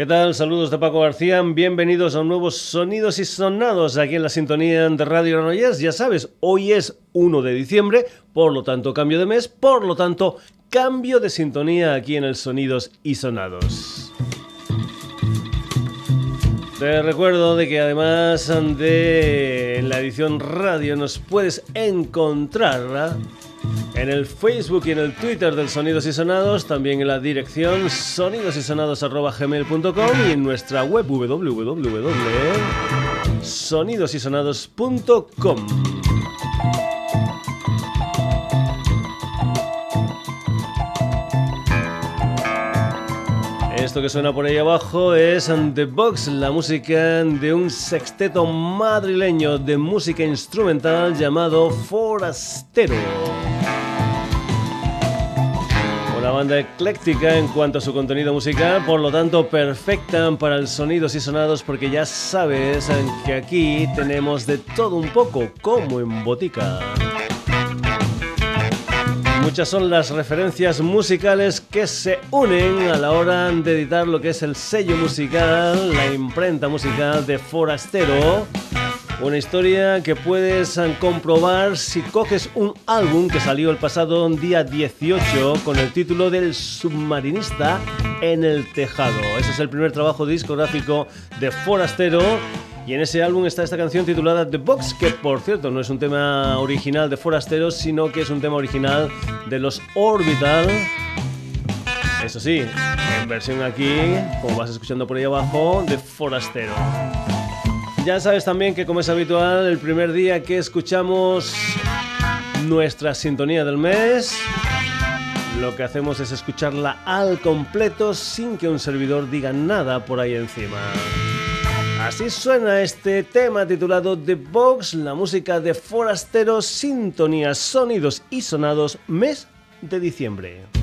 ¿Qué tal? Saludos de Paco García. Bienvenidos a nuevos Sonidos y Sonados aquí en la sintonía de Radio Granollers. Ya sabes, hoy es 1 de diciembre, por lo tanto cambio de mes, por lo tanto cambio de sintonía aquí en el Sonidos y Sonados. Te recuerdo de que además de la edición radio nos puedes encontrar en el Facebook y en el Twitter del Sonidos y Sonados, también en la dirección sonidosysonados.gmail.com y en nuestra web www.sonidosysonados.com. Esto que suena por ahí abajo es The Box, la música de un sexteto madrileño de música instrumental llamado Forastero. Banda ecléctica en cuanto a su contenido musical, por lo tanto perfecta para el sonidos y sonados porque ya sabes que aquí tenemos de todo un poco como en botica. Muchas son las referencias musicales que se unen a la hora de editar lo que es el sello musical, la imprenta musical de Forastero. Una historia que puedes comprobar si coges un álbum que salió el pasado día 18 con el título del submarinista en el tejado. Ese es el primer trabajo discográfico de Forastero y en ese álbum está esta canción titulada The Box, que por cierto no es un tema original de Forasteros, sino que es un tema original de los Orbital. Eso sí, en versión aquí, como vas escuchando por ahí abajo, de Forastero. Ya sabes también que como es habitual, el primer día que escuchamos nuestra sintonía del mes, lo que hacemos es escucharla al completo sin que un servidor diga nada por ahí encima. Así suena este tema titulado The Box, la música de Forastero, sintonías, sonidos y sonados, mes de diciembre.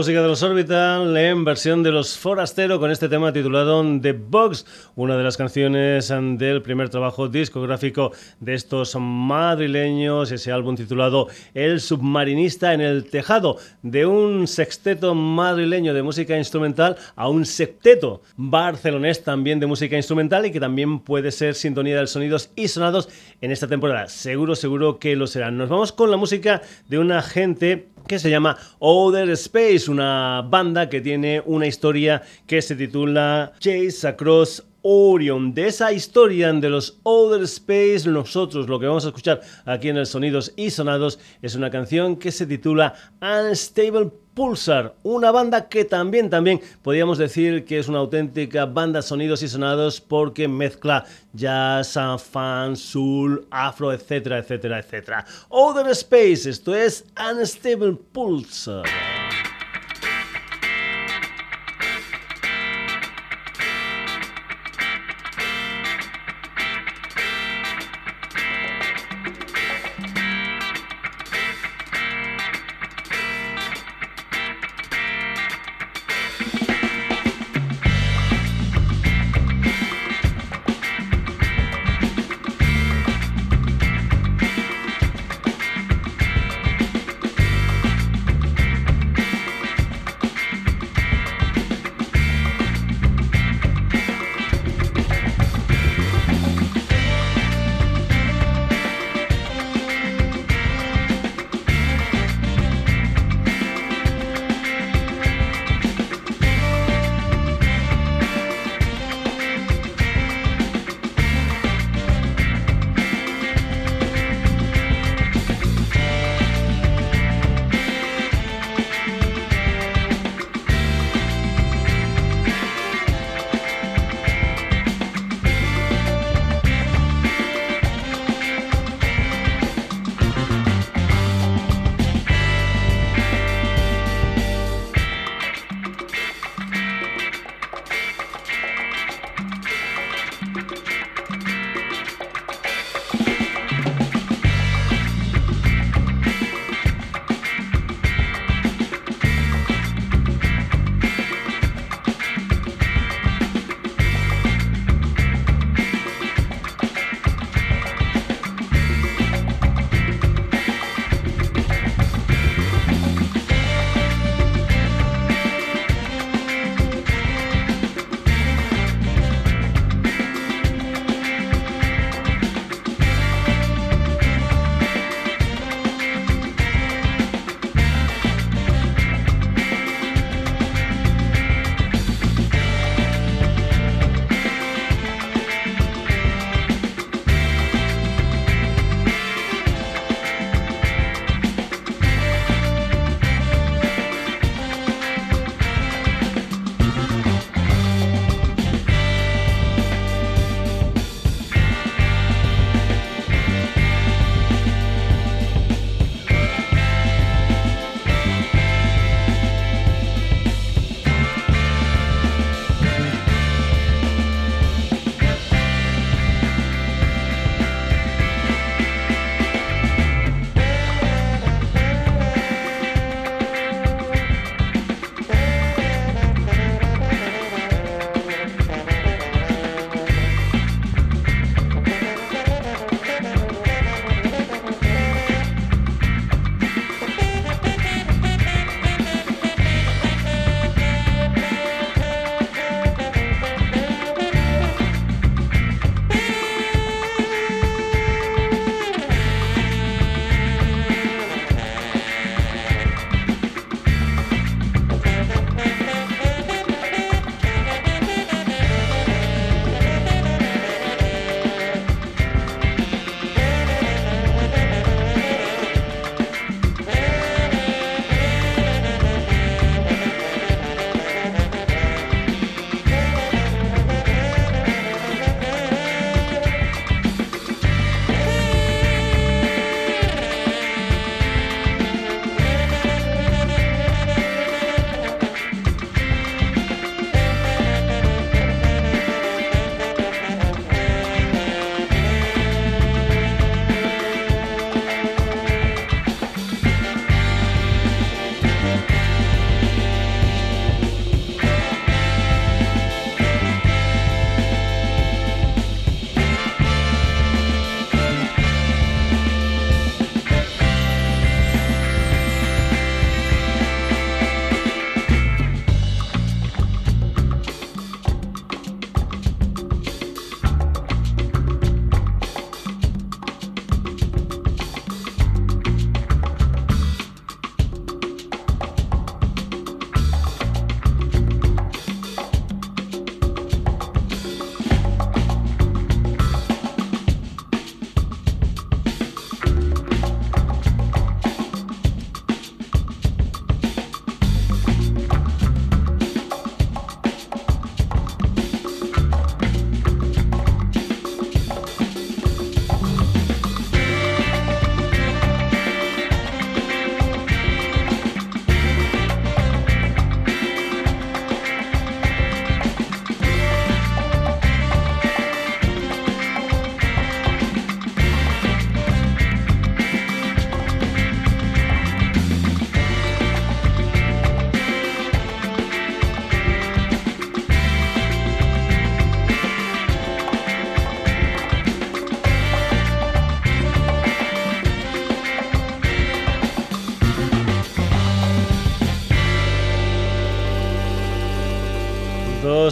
Música de los Orbital en versión de los Forastero con este tema titulado The Box, una de las canciones del primer trabajo discográfico de estos madrileños, ese álbum titulado El submarinista en el tejado, de un sexteto madrileño de música instrumental a un septeto barcelonés también de música instrumental y que también puede ser sintonía de sonidos y sonados en esta temporada. Seguro, seguro que lo serán. Nos vamos con la música de una gente que se llama Other Space, una banda que tiene una historia que se titula Chase Across Orion. De esa historia de los Other Space, nosotros lo que vamos a escuchar aquí en el Sonidos y Sonados es una canción que se titula Unstable Pulsar, una banda que también, también podríamos decir que es una auténtica banda sonidos y sonados porque mezcla jazz, fan, soul, afro, etcétera, etcétera, etcétera. Other Space, esto es Unstable Pulsar.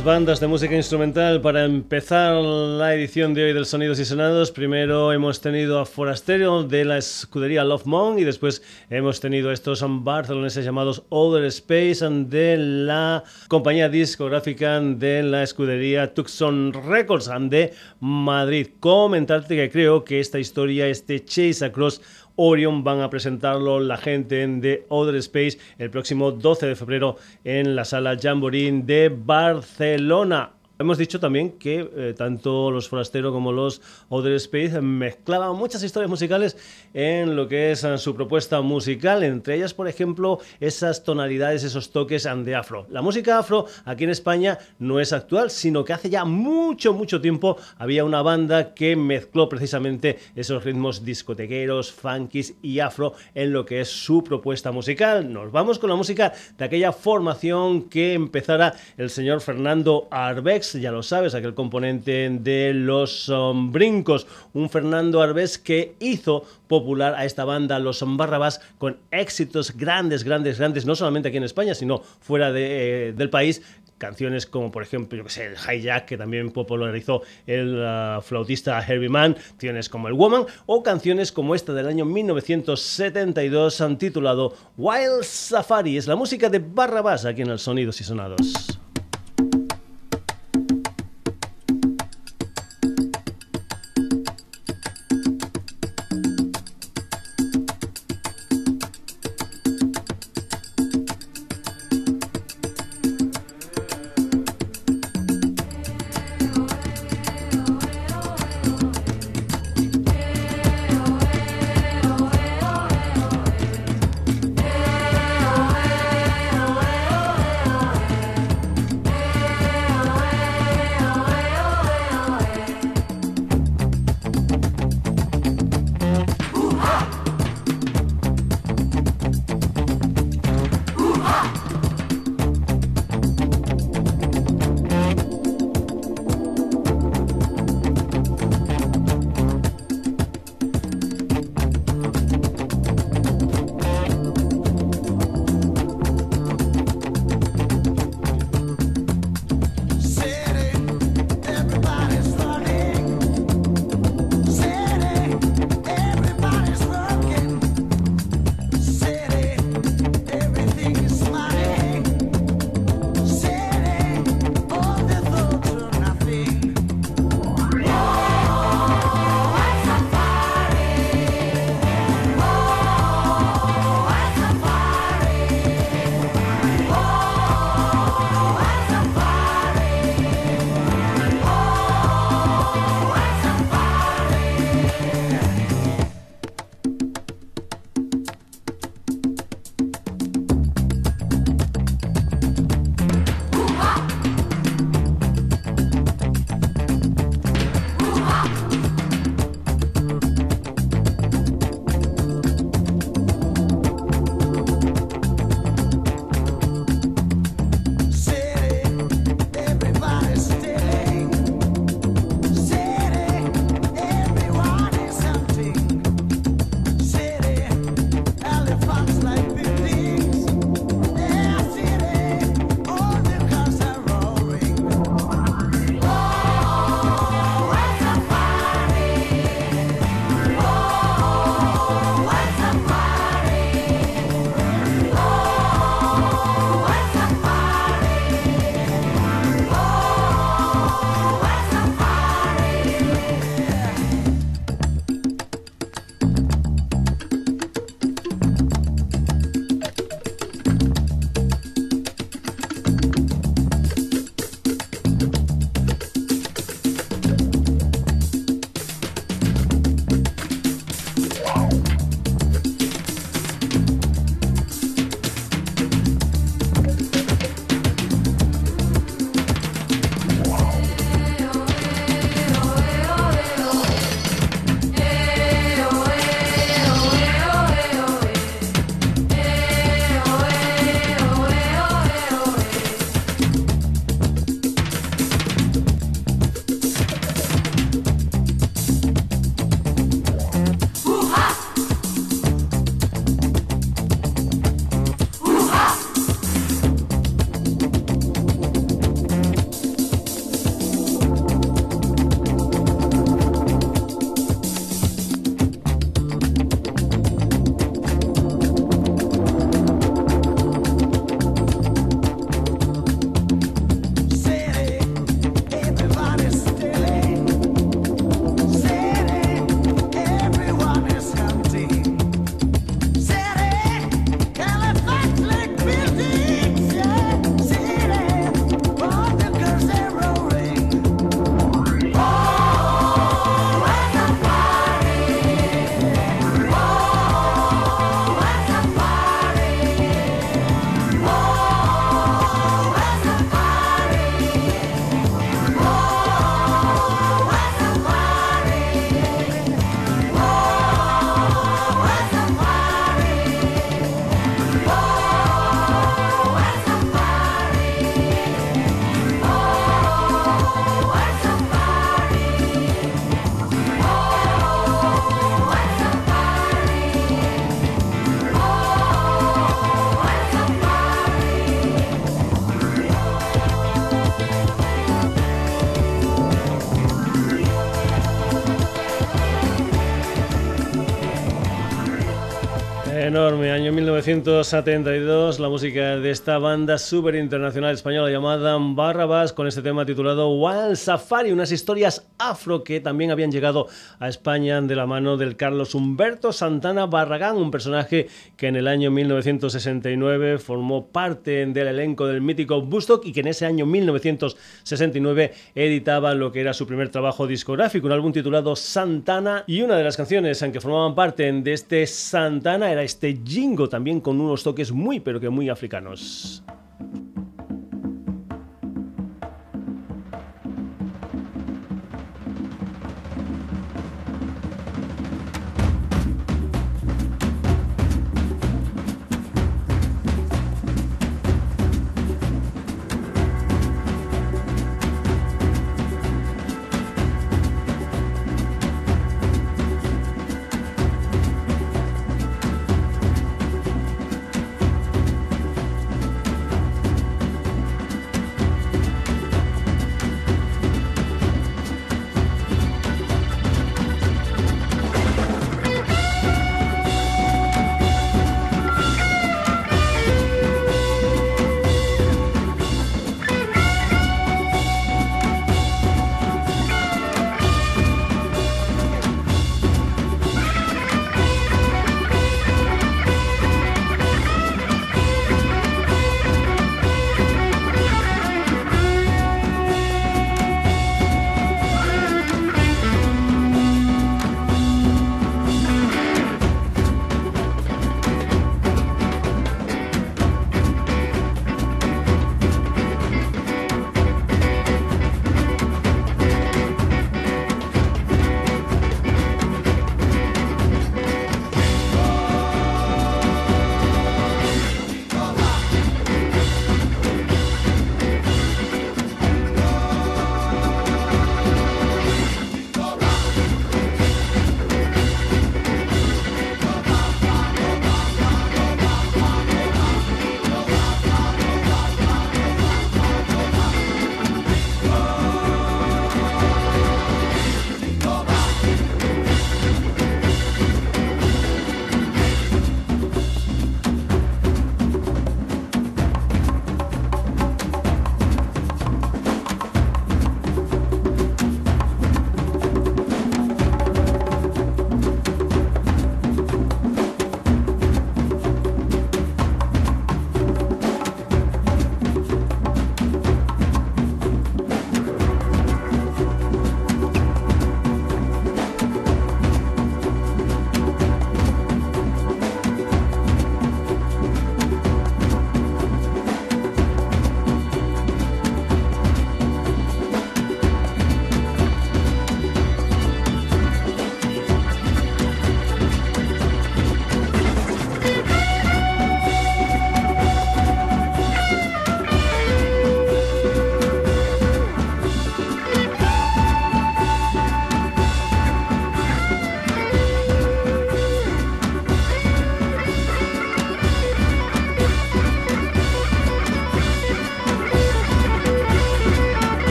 Bandas de música instrumental para empezar la edición de hoy del Sonidos y Sonados. Primero hemos tenido a Forastero de la escudería Love Monk y después hemos tenido a estos barceloneses llamados Other Space de la compañía discográfica de la escudería Tucson Records de Madrid. Comentarte que creo que esta historia, este Chase Across Orion van a presentarlo la gente de Other Space el próximo 12 de febrero en la sala Jamboree de Barcelona. Hemos dicho también que eh, tanto los Forastero como los Other Space mezclaban muchas historias musicales en lo que es eh, su propuesta musical, entre ellas, por ejemplo, esas tonalidades, esos toques de afro. La música afro aquí en España no es actual, sino que hace ya mucho, mucho tiempo había una banda que mezcló precisamente esos ritmos discotequeros, funkis y afro en lo que es su propuesta musical. Nos vamos con la música de aquella formación que empezara el señor Fernando Arbex ya lo sabes, aquel componente de los um, brincos, un Fernando Arbés que hizo popular a esta banda Los Barrabás con éxitos grandes, grandes, grandes, no solamente aquí en España, sino fuera eh, del país, canciones como por ejemplo, yo que sé, el Hijack, que también popularizó el uh, flautista Herbie Mann, canciones como el Woman, o canciones como esta del año 1972, han titulado Wild Safari. Es la música de Barrabás aquí en el Sonidos y Sonados. 1972, la música de esta banda súper internacional española llamada Barrabás, con este tema titulado Wild Safari, unas historias afro que también habían llegado a España de la mano del Carlos Humberto Santana Barragán, un personaje que en el año 1969 formó parte del elenco del mítico Bustock y que en ese año 1969 editaba lo que era su primer trabajo discográfico, un álbum titulado Santana, y una de las canciones en que formaban parte de este Santana era este Jingo también con unos toques muy pero que muy africanos.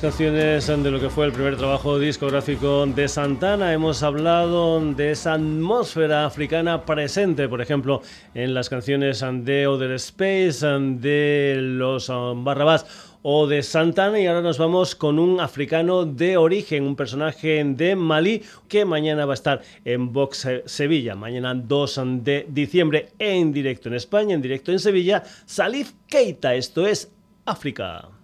Canciones de lo que fue el primer trabajo discográfico de Santana. Hemos hablado de esa atmósfera africana presente, por ejemplo, en las canciones de Other Space, de los um, Barrabás o de Santana y ahora nos vamos con un africano de origen, un personaje de Malí que mañana va a estar en Vox Sevilla, mañana 2 de diciembre en directo en España, en directo en Sevilla, Salif Keita, esto es África.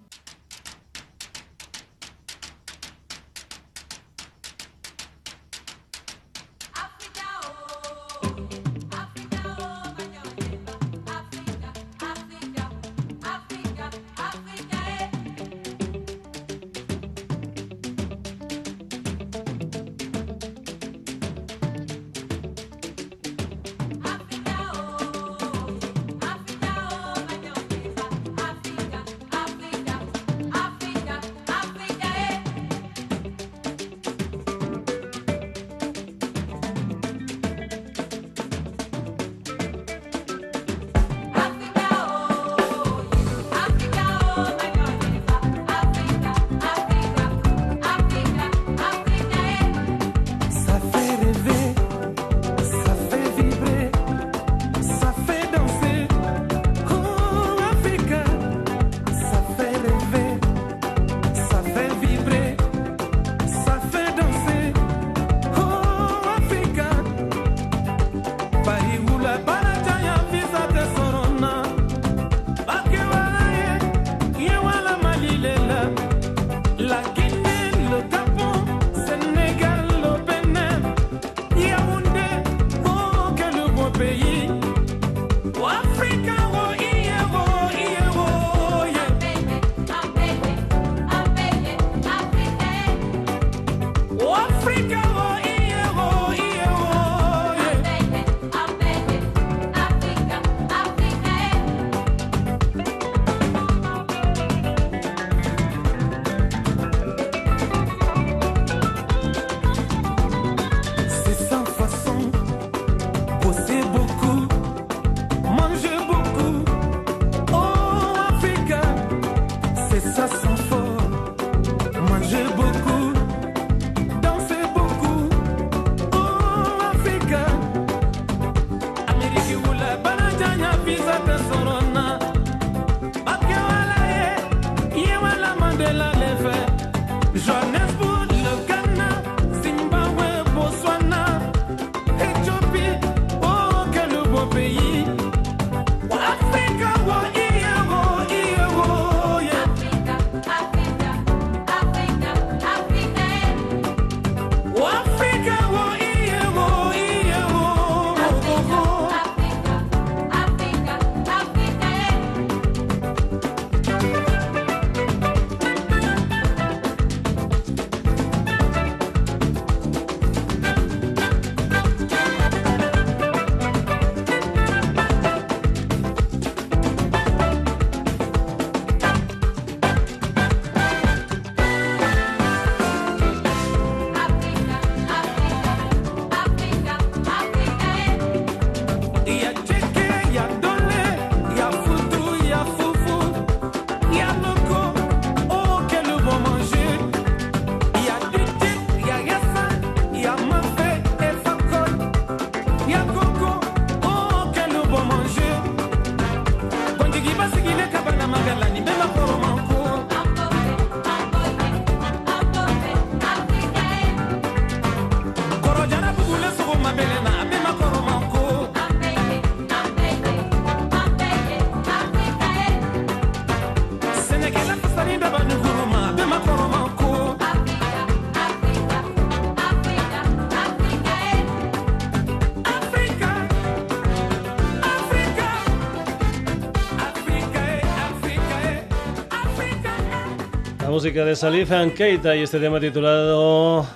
Música de Salif Keita y este tema titulado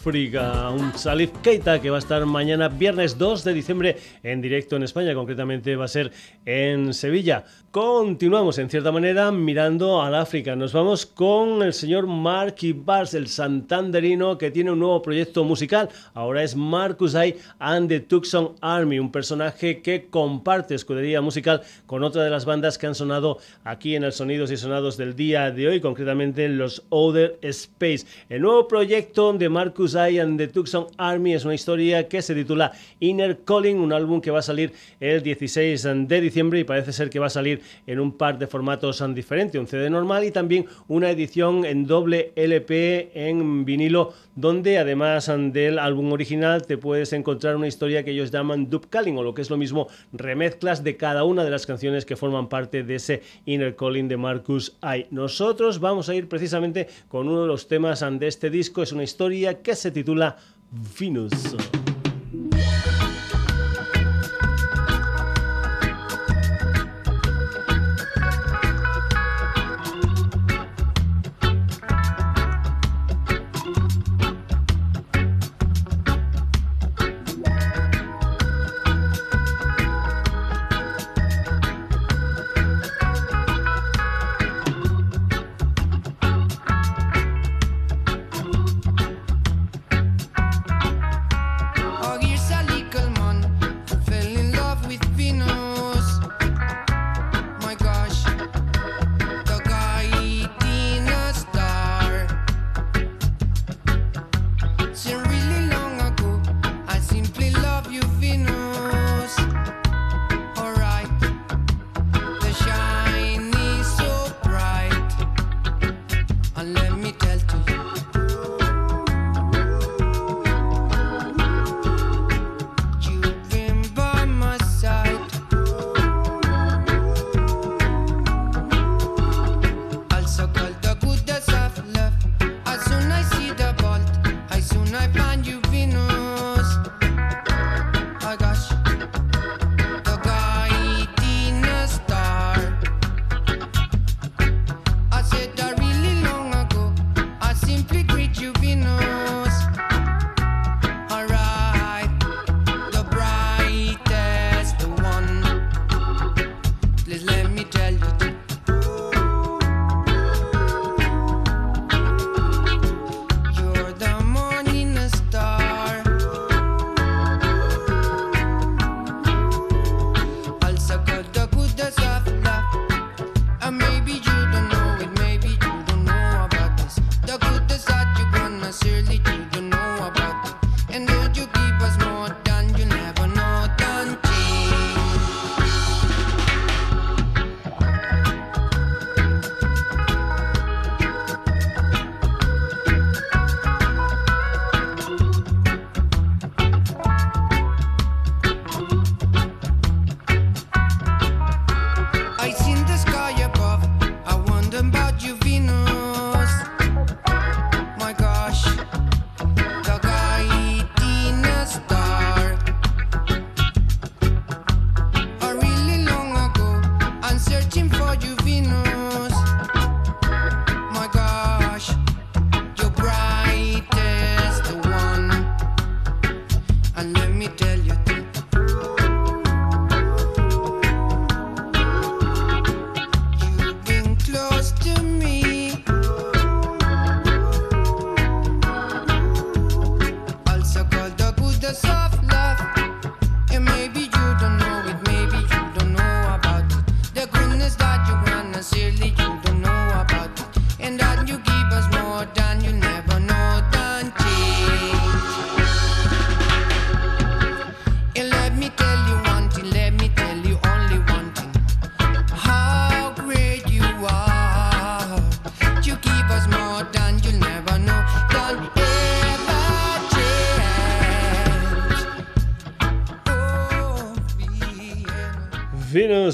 África. Un Salif Keita que va a estar mañana viernes 2 de diciembre en directo en España, concretamente va a ser en Sevilla. Continuamos en cierta manera mirando al África. Nos vamos con el señor Marky Bars, el santanderino que tiene un nuevo proyecto musical. Ahora es Marcus I and the Tucson Army, un personaje que comparte escudería musical con otra de las bandas que han sonado aquí en el Sonidos y Sonados del día de hoy, concretamente los Other Space. El nuevo proyecto de Marcus I and the Tucson Army. Es una historia que se titula Inner Calling, un álbum que va a salir el 16 de diciembre y parece ser que va a salir en un par de formatos diferentes, un CD normal y también una edición en doble LP en vinilo donde además del álbum original te puedes encontrar una historia que ellos llaman dub calling o lo que es lo mismo remezclas de cada una de las canciones que forman parte de ese Inner Calling de Marcus I. Nosotros vamos a ir precisamente con uno de los temas de este disco, es una historia que se titula Venus.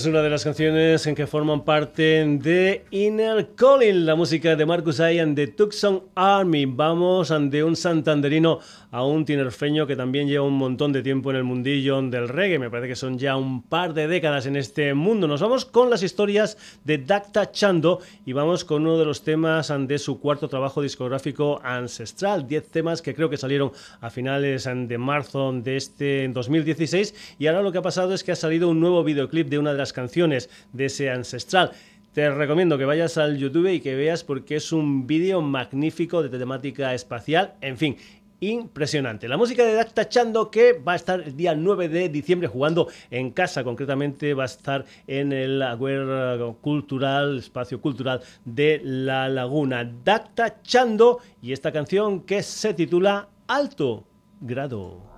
Una de las canciones en que forman parte de Inner Calling, la música de Marcus and the Tucson Army. Vamos de un santanderino a un tinerfeño que también lleva un montón de tiempo en el mundillo del reggae. Me parece que son ya un par de décadas en este mundo. Nos vamos con las historias de Dacta Chando y vamos con uno de los temas de su cuarto trabajo discográfico ancestral. Diez temas que creo que salieron a finales de marzo de este 2016 y ahora lo que ha pasado es que ha salido un nuevo videoclip de una de las canciones de ese ancestral. Te recomiendo que vayas al YouTube y que veas porque es un vídeo magnífico de temática espacial. En fin, impresionante. La música de Dak Chando que va a estar el día 9 de diciembre jugando en casa, concretamente va a estar en el Agüero Cultural, Espacio Cultural de La Laguna. Dak Chando y esta canción que se titula Alto Grado.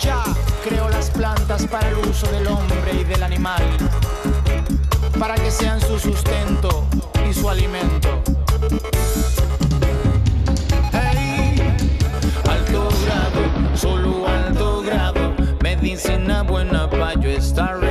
Ya creo las plantas para el uso del hombre y del animal, para que sean su sustento y su alimento. Hey, alto grado, solo alto grado, medicina buena para yo estar.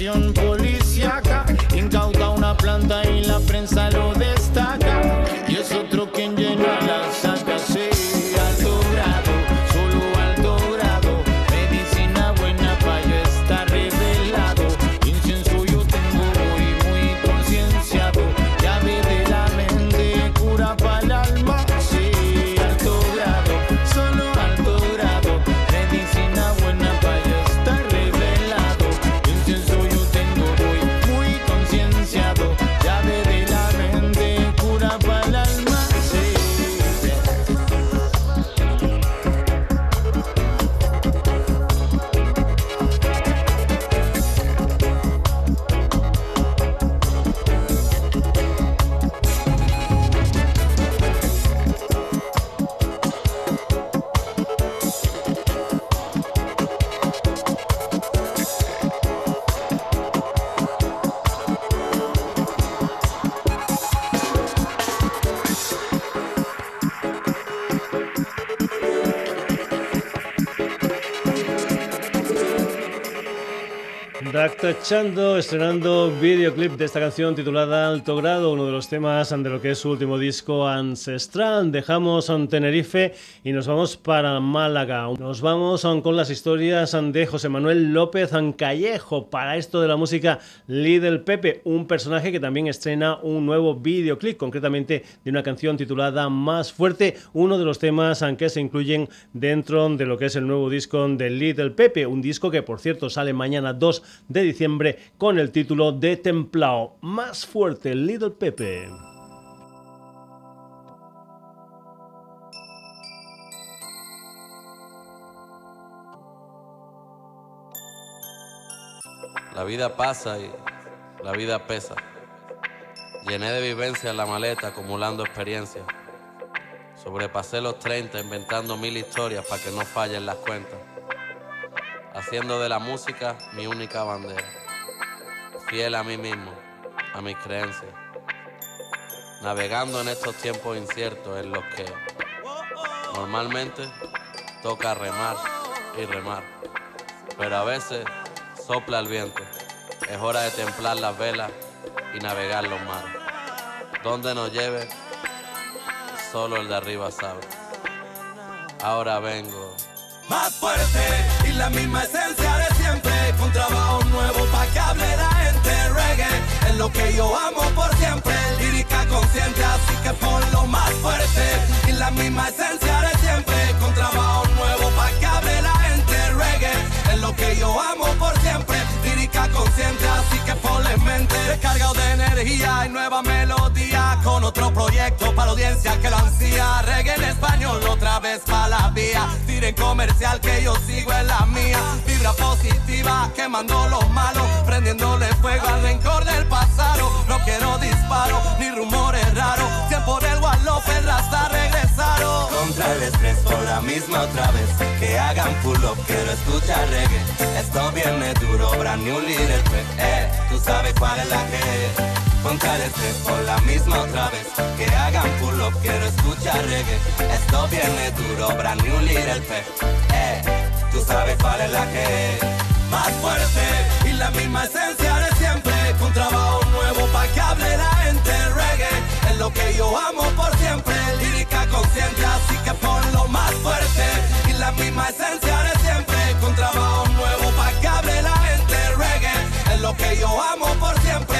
acción policíaca. Incauta una planta y la prensa lo destaca. Y es otro quien llena la Dactachando, estrenando videoclip de esta canción titulada Alto Grado, uno de los temas de lo que es su último disco ancestral. Dejamos en Tenerife y nos vamos para Málaga. Nos vamos con las historias de José Manuel López Callejo. Para esto de la música, Lidl Pepe, un personaje que también estrena un nuevo videoclip, concretamente de una canción titulada Más Fuerte, uno de los temas que se incluyen dentro de lo que es el nuevo disco de Little Pepe, un disco que por cierto sale mañana 2 de diciembre con el título de Templao. Más fuerte, Little Pepe. La vida pasa y la vida pesa. Llené de vivencia la maleta acumulando experiencia. Sobrepasé los 30 inventando mil historias para que no fallen las cuentas haciendo de la música mi única bandera, fiel a mí mismo, a mis creencias, navegando en estos tiempos inciertos en los que normalmente toca remar y remar, pero a veces sopla el viento, es hora de templar las velas y navegar los mares. Donde nos lleve, solo el de arriba sabe. Ahora vengo. Más fuerte la misma esencia de siempre. Con trabajo nuevo pa' que hable la gente reggae. Es lo que yo amo por siempre. Lírica consciente, así que ponlo más fuerte. Y la misma esencia de siempre. Con trabajo nuevo pa' que hable la gente reggae. Es lo que yo amo por siempre. Consciente, así que ponle de energía y nueva melodía. Con otro proyecto para la audiencia que lo ansía. Reggae en español otra vez para la vía comercial que yo sigo en la mía. Vibra positiva, quemando los malos, prendiéndole fuego al rencor del pasado. No quiero disparos ni rumores raros. Tiempo del Wallopper hasta regresaron. Contra el estrés por la misma otra vez. Que hagan pull up, quiero escuchar reggae. Esto viene duro, brand new little eh. Tú sabes cuál es la que contra el estrés por la misma otra vez. Que hagan pull up, quiero escuchar reggae. Esto viene duro, brand new little pep. Eh, tú sabes cuál es la que es. Más fuerte y la misma esencia de siempre. Con trabajo nuevo pa' que hable la gente reggae. Es lo que yo amo por siempre. Lírica consciente, así que ponlo más fuerte. Y la misma esencia de que yo amo por siempre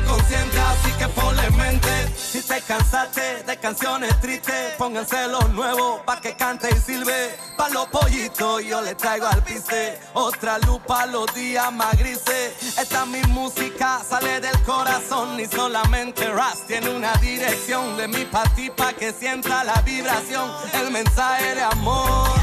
consciente, así que ponle mente. Si te cansaste de canciones tristes, pónganse los nuevos pa' que cante y sirve. Pa' los pollitos yo le traigo al piste. Otra luz pa' los días más grises. Esta mi música sale del corazón y solamente Ras tiene una dirección de mi ti pa' que sienta la vibración. El mensaje de amor.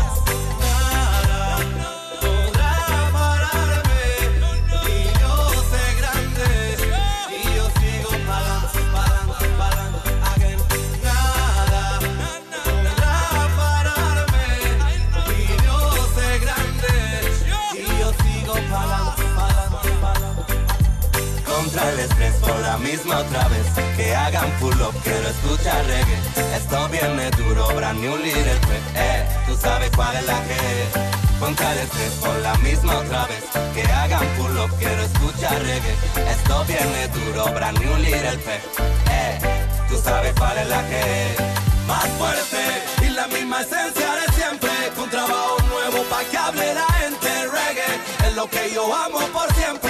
Misma otra vez. Que hagan pull up, quiero escuchar reggae. Esto viene duro, brand new little Eh, tú sabes cuál es la que es. Contra el estrés por la misma otra vez. Que hagan pull up, quiero escuchar reggae. Esto viene duro, brand new little Eh, tú sabes cuál es la que. Más fuerte y la misma esencia de siempre. Con trabajo nuevo pa' que hable la gente reggae. Es lo que yo amo por siempre.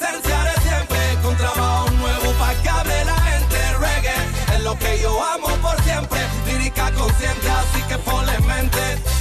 De siempre. Con trabajo nuevo pa' que hable la gente reggae. Es lo que yo amo por siempre. Lírica consciente, así que ponle mente.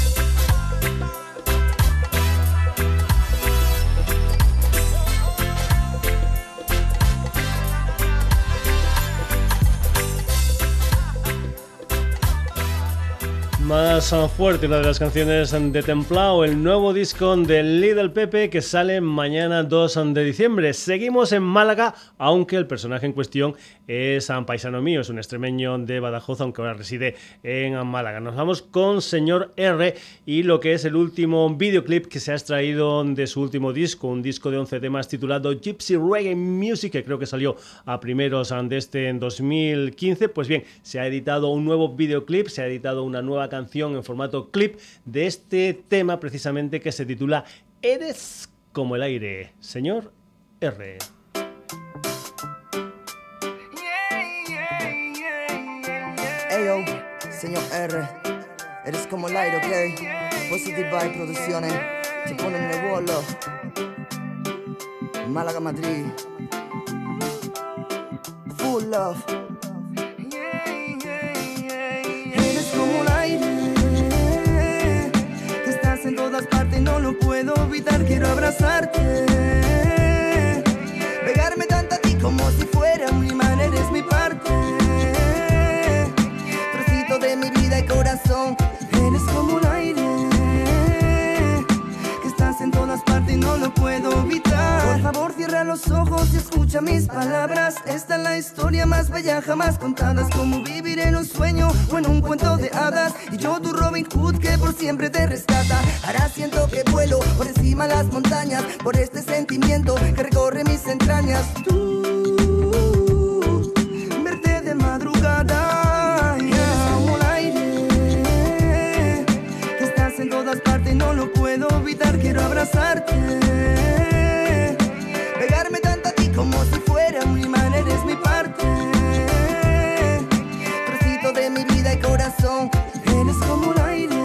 Más fuerte, una de las canciones de Templao, el nuevo disco de Little Pepe que sale mañana 2 de diciembre. Seguimos en Málaga, aunque el personaje en cuestión es un paisano mío, es un extremeño de Badajoz, aunque ahora reside en Málaga. Nos vamos con Señor R y lo que es el último videoclip que se ha extraído de su último disco, un disco de 11 temas titulado Gypsy Reggae Music, que creo que salió a primeros de este en 2015. Pues bien, se ha editado un nuevo videoclip, se ha editado una nueva canción canción en formato clip de este tema precisamente que se titula Eres como el aire, señor R. Señor R, eres como el aire, ok? Positive Vibe Producciones, te ponen en el vuelo. Málaga, Madrid. Full love. No lo puedo evitar, quiero abrazarte. Pegarme tanto a ti como si fuera un imán, eres mi parte. Trocito de mi vida y corazón, eres como el aire, que estás en todas partes y no lo puedo evitar. Favor, cierra los ojos y escucha mis palabras. Esta es la historia más bella jamás contada. Es como vivir en un sueño o en un cuento de hadas. Y yo, tu Robin Hood, que por siempre te rescata. Ahora siento que vuelo por encima de las montañas. Por este sentimiento que recorre mis entrañas. Tú, verte de madrugada. y el aire, estás en todas partes, no lo puedo evitar, quiero abrazarte. Como si fuera un imán, eres mi parte. Trocito de mi vida y corazón, eres como el aire,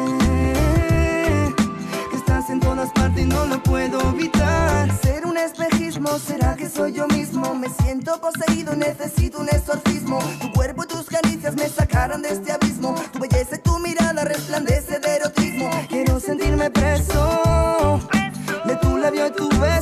que estás en todas partes y no lo puedo evitar. Ser un espejismo, será que soy yo mismo. Me siento poseído, necesito un exorcismo. Tu cuerpo y tus caricias me sacaron de este abismo. Tu belleza y tu mirada resplandece de erotismo. Quiero sentirme preso de tu labio y tu beso.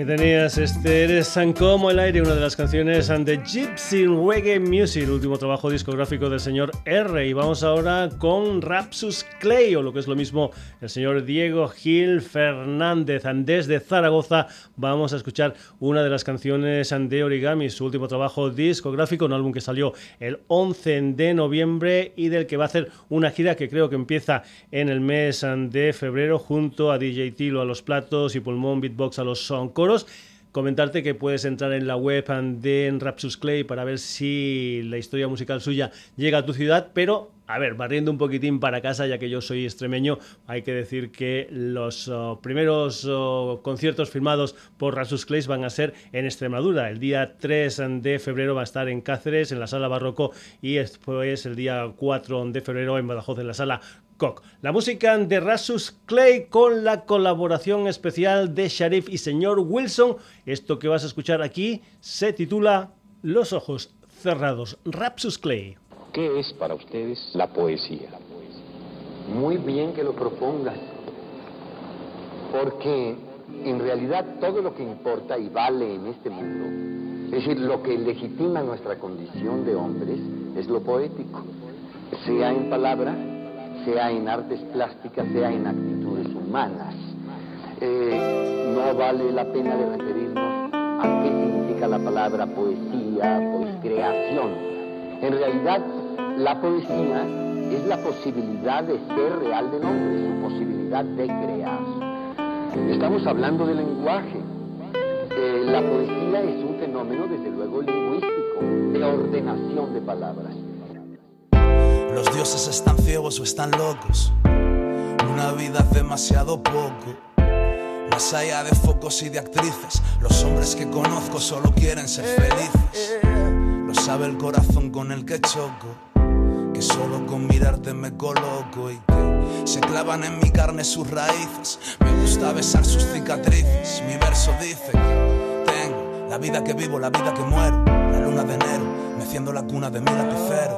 Y tenías este Eres San como el aire, una de las canciones de Gypsy Reggae Music, el último trabajo discográfico del señor R. Y vamos ahora con Rapsus Clay, o lo que es lo mismo, el señor Diego Gil Fernández. Desde Zaragoza vamos a escuchar una de las canciones de Origami, su último trabajo discográfico, un álbum que salió el 11 de noviembre y del que va a hacer una gira que creo que empieza en el mes de febrero junto a DJ Tilo a los platos y Pulmón Beatbox a los son. Comentarte que puedes entrar en la web de Rapsus Clay para ver si la historia musical suya llega a tu ciudad, pero a ver, barriendo un poquitín para casa, ya que yo soy extremeño, hay que decir que los uh, primeros uh, conciertos firmados por Rapsus Clay van a ser en Extremadura. El día 3 de febrero va a estar en Cáceres, en la sala Barroco, y después el día 4 de febrero en Badajoz, en la sala La música de Rasus Clay con la colaboración especial de Sharif y señor Wilson. Esto que vas a escuchar aquí se titula Los ojos cerrados. Rapsus Clay. ¿Qué es para ustedes la poesía? Muy bien que lo propongan, porque en realidad todo lo que importa y vale en este mundo, es decir, lo que legitima nuestra condición de hombres, es lo poético, sea en palabra, sea en artes plásticas, sea en actitudes humanas. Eh, no vale la pena de referirnos a qué significa la palabra poesía, pues creación. En realidad, la poesía es la posibilidad de ser real de nombre, su posibilidad de crear. Estamos hablando de lenguaje. Eh, la poesía es un fenómeno, desde luego, lingüístico, de ordenación de palabras. Los dioses están ciegos o están locos. Una vida es demasiado poco. Más allá de focos y de actrices, los hombres que conozco solo quieren ser felices. Lo sabe el corazón con el que choco. Que solo con mirarte me coloco y que se clavan en mi carne sus raíces. Me gusta besar sus cicatrices. Mi verso dice que tengo la vida que vivo, la vida que muero. La luna de enero, meciendo la cuna de mi lapicero.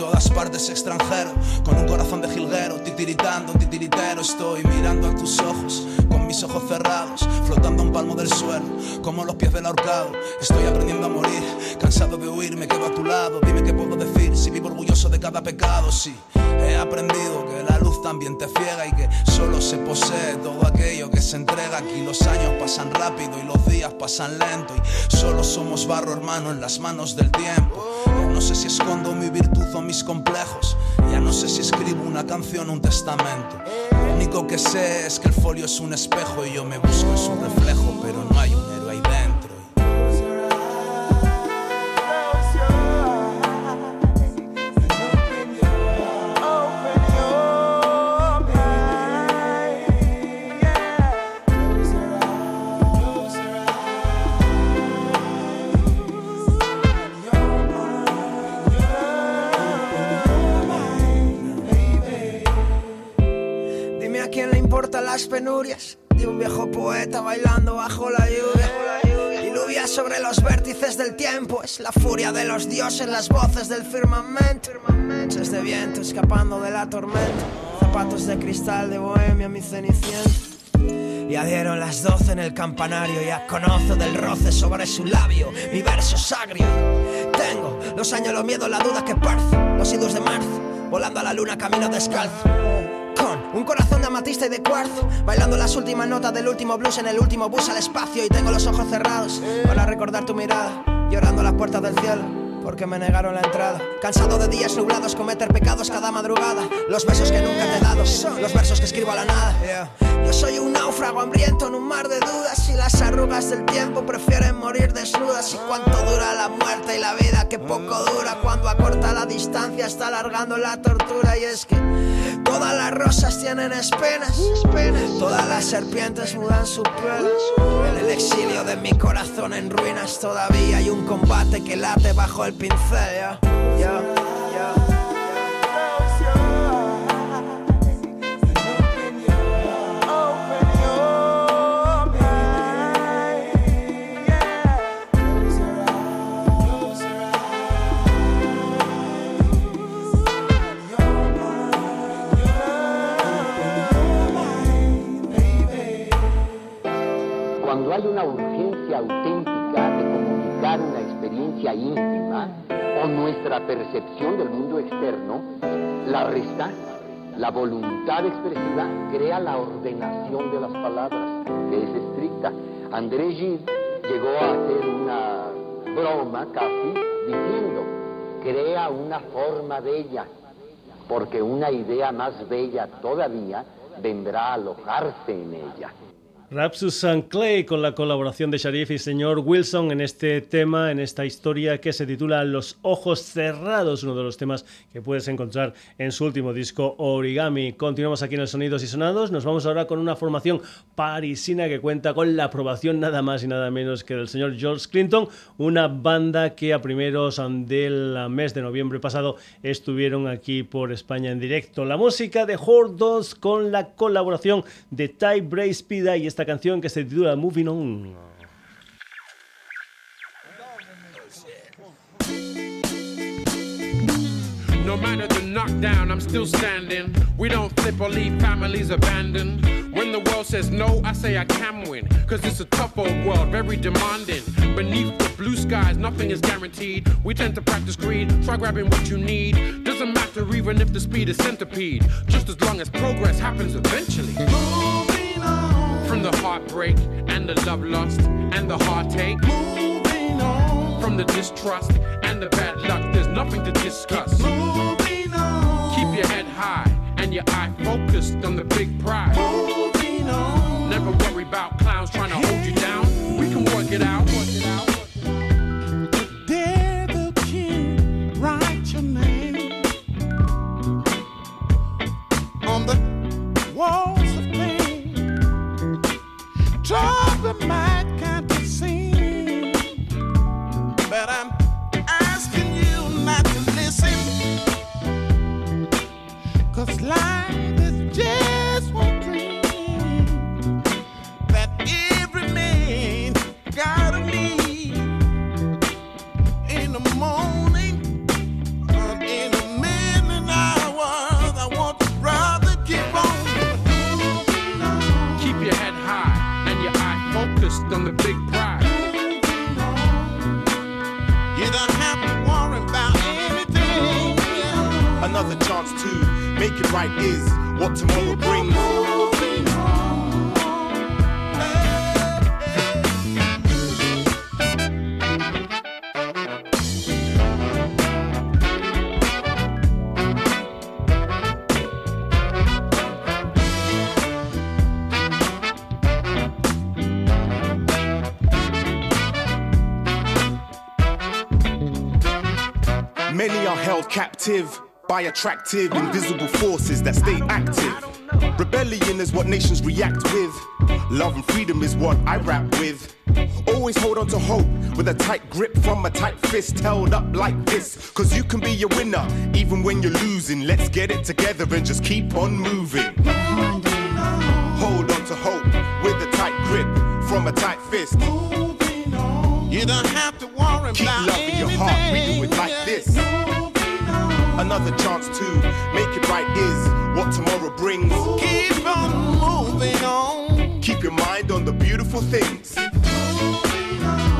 Todas partes extranjero, con un corazón de jilguero, titiritando, titiritero. Estoy mirando a tus ojos, con mis ojos cerrados, flotando un palmo del suelo, como los pies del ahorcado. Estoy aprendiendo a morir, cansado de huir, me quedo a tu lado. Dime qué puedo decir, si vivo orgulloso de cada pecado. Sí, he aprendido que la luz también te ciega y que solo se posee todo aquello que se entrega. Aquí los años pasan rápido y los días pasan lento. Y solo somos barro, hermano, en las manos del tiempo. No sé si escondo mi virtud o mis complejos. Ya no sé si escribo una canción o un testamento. Lo único que sé es que el folio es un espejo y yo me busco en su reflejo, pero no hay un de un viejo poeta bailando bajo la lluvia. Diluvia sobre los vértices del tiempo, es la furia de los dioses, las voces del firmamento. Noches de viento escapando de la tormenta, zapatos de cristal de bohemia, mi cenicienta. Ya dieron las doce en el campanario, ya conozco del roce sobre su labio, mi verso sagrio. Tengo los años, los miedos, la duda que parzo, los idus de marzo, volando a la luna camino descalzo. Un corazón de amatista y de cuarzo, bailando las últimas notas del último blues en el último bus al espacio. Y tengo los ojos cerrados para recordar tu mirada, llorando a las puertas del cielo. Porque me negaron la entrada. Cansado de días nublados, cometer pecados cada madrugada. Los besos que nunca te he dado, los versos que escribo a la nada. Yo soy un náufrago hambriento en un mar de dudas. Y las arrugas del tiempo prefieren morir desnudas. Y cuánto dura la muerte y la vida, que poco dura. Cuando acorta la distancia, está alargando la tortura. Y es que todas las rosas tienen espinas. Todas las serpientes mudan su piel. En el exilio de mi corazón en ruinas todavía hay un combate que late bajo el pincel. ya, ya, ya. La voluntad expresiva crea la ordenación de las palabras, que es estricta. André Gide llegó a hacer una broma casi diciendo, crea una forma bella, porque una idea más bella todavía vendrá a alojarse en ella. Rapsus and Clay con la colaboración de Sharif y señor Wilson en este tema, en esta historia que se titula Los ojos cerrados, uno de los temas que puedes encontrar en su último disco Origami. Continuamos aquí en el Sonidos y Sonados, nos vamos ahora con una formación parisina que cuenta con la aprobación nada más y nada menos que del señor George Clinton, una banda que a primeros del mes de noviembre pasado estuvieron aquí por España en directo. La música de Hordos con la colaboración de Ty Brace Pida y esta canción que se titula Moving On. No matter the knockdown, I'm still standing. We don't flip or leave families abandoned. When the world says no, I say I can win. Cause it's a tough old world, very demanding. Beneath the blue skies, nothing is guaranteed. We tend to practice greed, try grabbing what you need. Doesn't matter even if the speed is centipede. Just as long as progress happens eventually. From the heartbreak and the love lust and the heartache. Moving on. From the distrust and the bad luck, there's nothing to discuss. Keep moving on. Keep your head high and your eye focused on the big prize. Moving on. Never worry about clowns trying to hold you down. We can work it out. Work it out. Captive by attractive, invisible forces that stay active. Rebellion is what nations react with. Love and freedom is what I rap with. Always hold on to hope with a tight grip from a tight fist held up like this. Cause you can be a winner even when you're losing. Let's get it together and just keep on moving. Hold on to hope with a tight grip from a tight fist. You don't have to worry Keep about love in your heart, we do it like this. Another chance to make it right is what tomorrow brings. Keep on moving on. Keep your mind on the beautiful things. Moving on.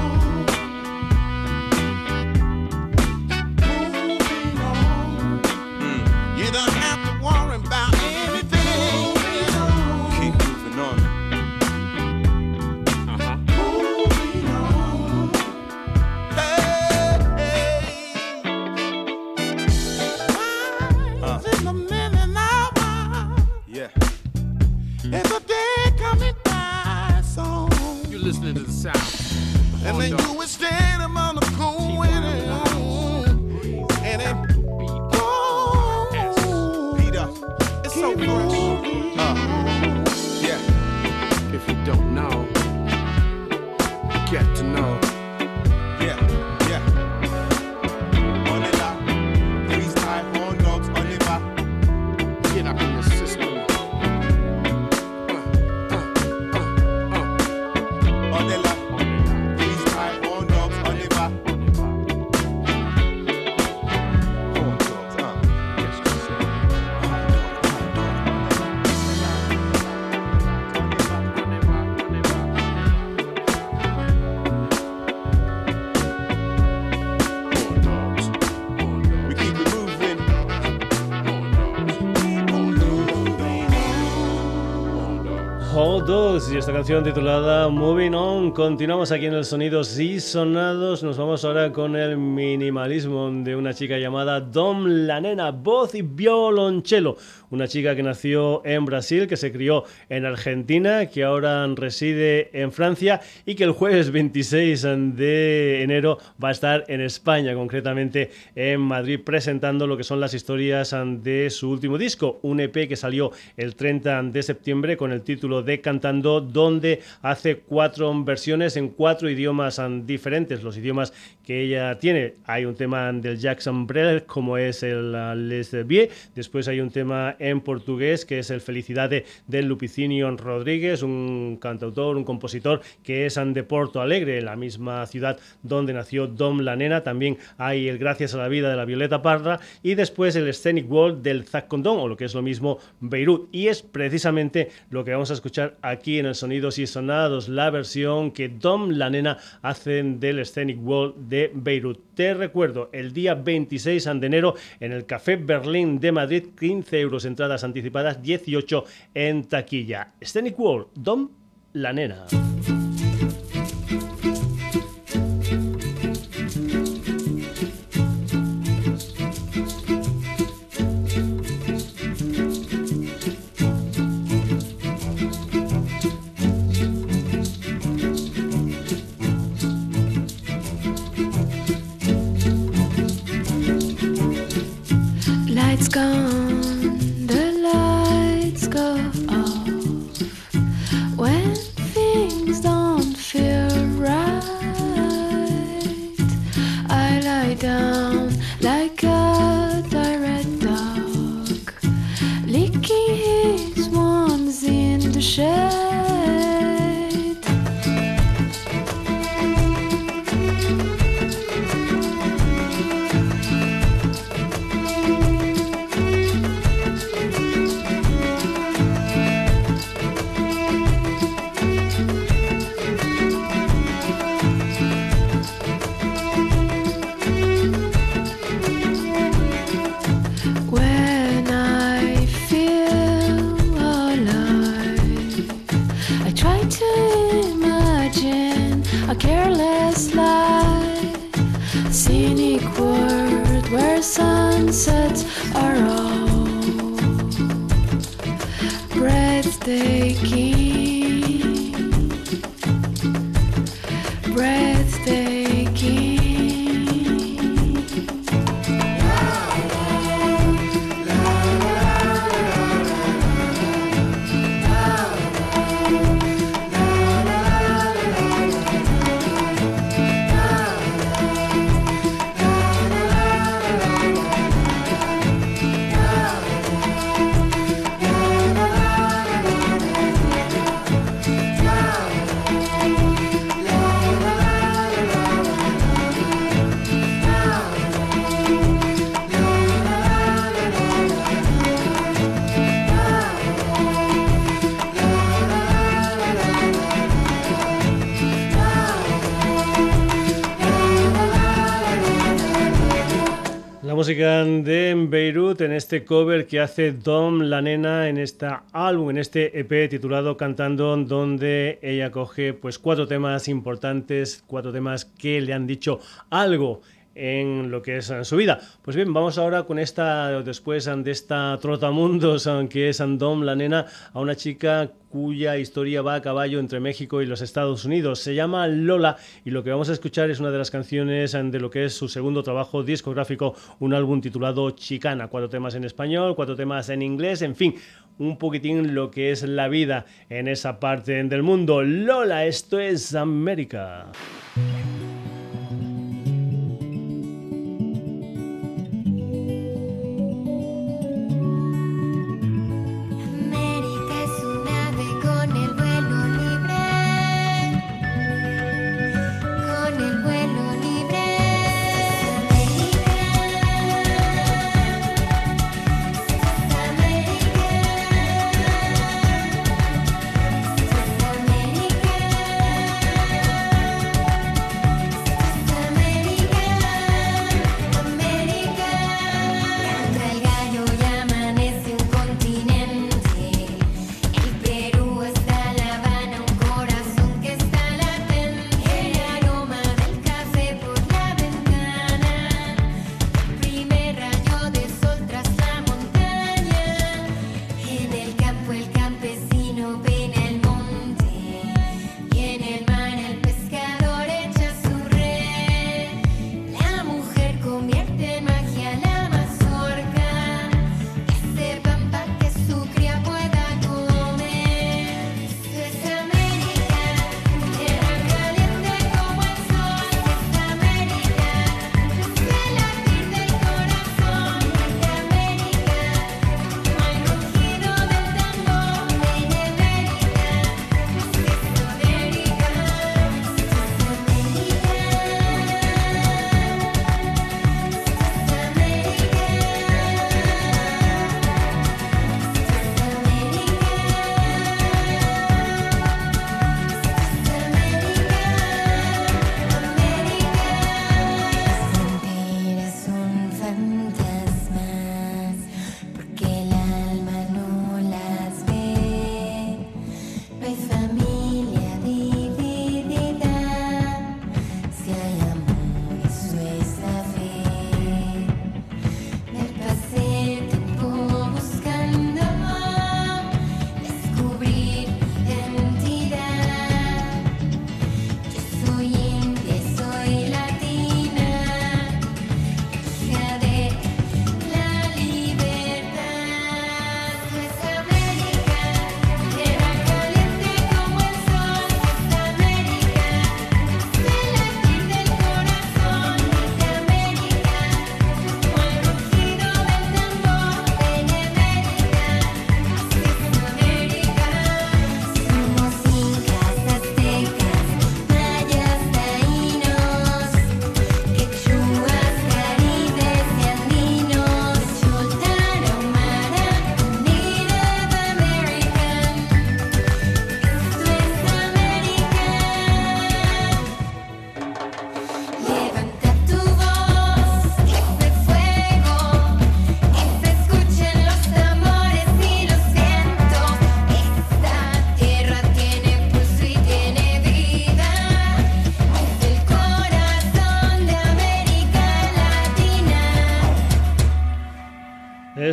Y esta canción titulada Moving On. Continuamos aquí en el Sonidos y Sonados. Nos vamos ahora con el minimalismo de una chica llamada Dom La Nena, voz y violonchelo. Una chica que nació en Brasil, que se crió en Argentina, que ahora reside en Francia y que el jueves 26 de enero va a estar en España, concretamente en Madrid, presentando lo que son las historias de su último disco, un EP que salió el 30 de septiembre con el título de Cantando, donde hace cuatro versiones en cuatro idiomas diferentes, los idiomas que ella tiene. Hay un tema del Jackson Brel, como es el Les Vie, después hay un tema en portugués, que es el Felicidade del Lupicinio Rodríguez, un cantautor, un compositor que es de Porto Alegre, la misma ciudad donde nació Dom la Nena. También hay el Gracias a la Vida de la Violeta Parra y después el Scenic World del Zac Condon, o lo que es lo mismo Beirut. Y es precisamente lo que vamos a escuchar aquí en el Sonidos y Sonados, la versión que Dom la Nena hacen del Scenic World de Beirut. Te recuerdo, el día 26 de enero en el Café Berlín de Madrid, 15 euros entradas anticipadas, 18 en taquilla. Scenic World, Dom La Nena. Música este cover que hace Dom la nena en este álbum, en este EP titulado Cantando, donde ella coge pues cuatro temas importantes, cuatro temas que le han dicho algo en lo que es su vida. Pues bien, vamos ahora con esta, después de esta trotamundos, que es Andom, la nena, a una chica cuya historia va a caballo entre México y los Estados Unidos. Se llama Lola y lo que vamos a escuchar es una de las canciones de lo que es su segundo trabajo discográfico, un álbum titulado Chicana. Cuatro temas en español, cuatro temas en inglés, en fin, un poquitín lo que es la vida en esa parte del mundo. Lola, esto es América.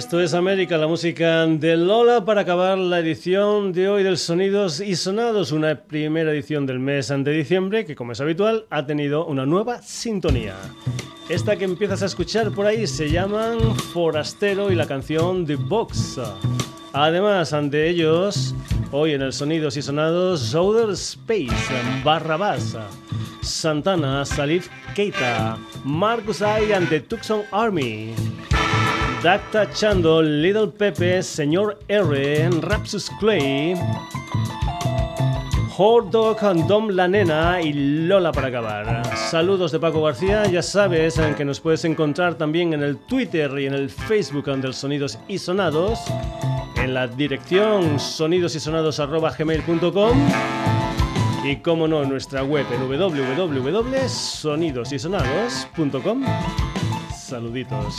Esto es América, la música de Lola para acabar la edición de hoy del Sonidos y Sonados, una primera edición del mes de diciembre que como es habitual ha tenido una nueva sintonía. Esta que empiezas a escuchar por ahí se llaman Forastero y la canción The Box. Además, ante ellos, hoy en el Sonidos y Sonados, Outer Space, Barrabás, Santana, Salif Keita, Marcus I and the Tucson Army. Dacta Chando, Little Pepe, Señor R, Rapsus Clay, Hordog, Dom La Nena y Lola para acabar. Saludos de Paco García, ya sabes que nos puedes encontrar también en el Twitter y en el Facebook del Sonidos y Sonados, en la dirección sonidosysonados.gmail.com y como no en nuestra web en www.sonidosysonados.com. Saluditos.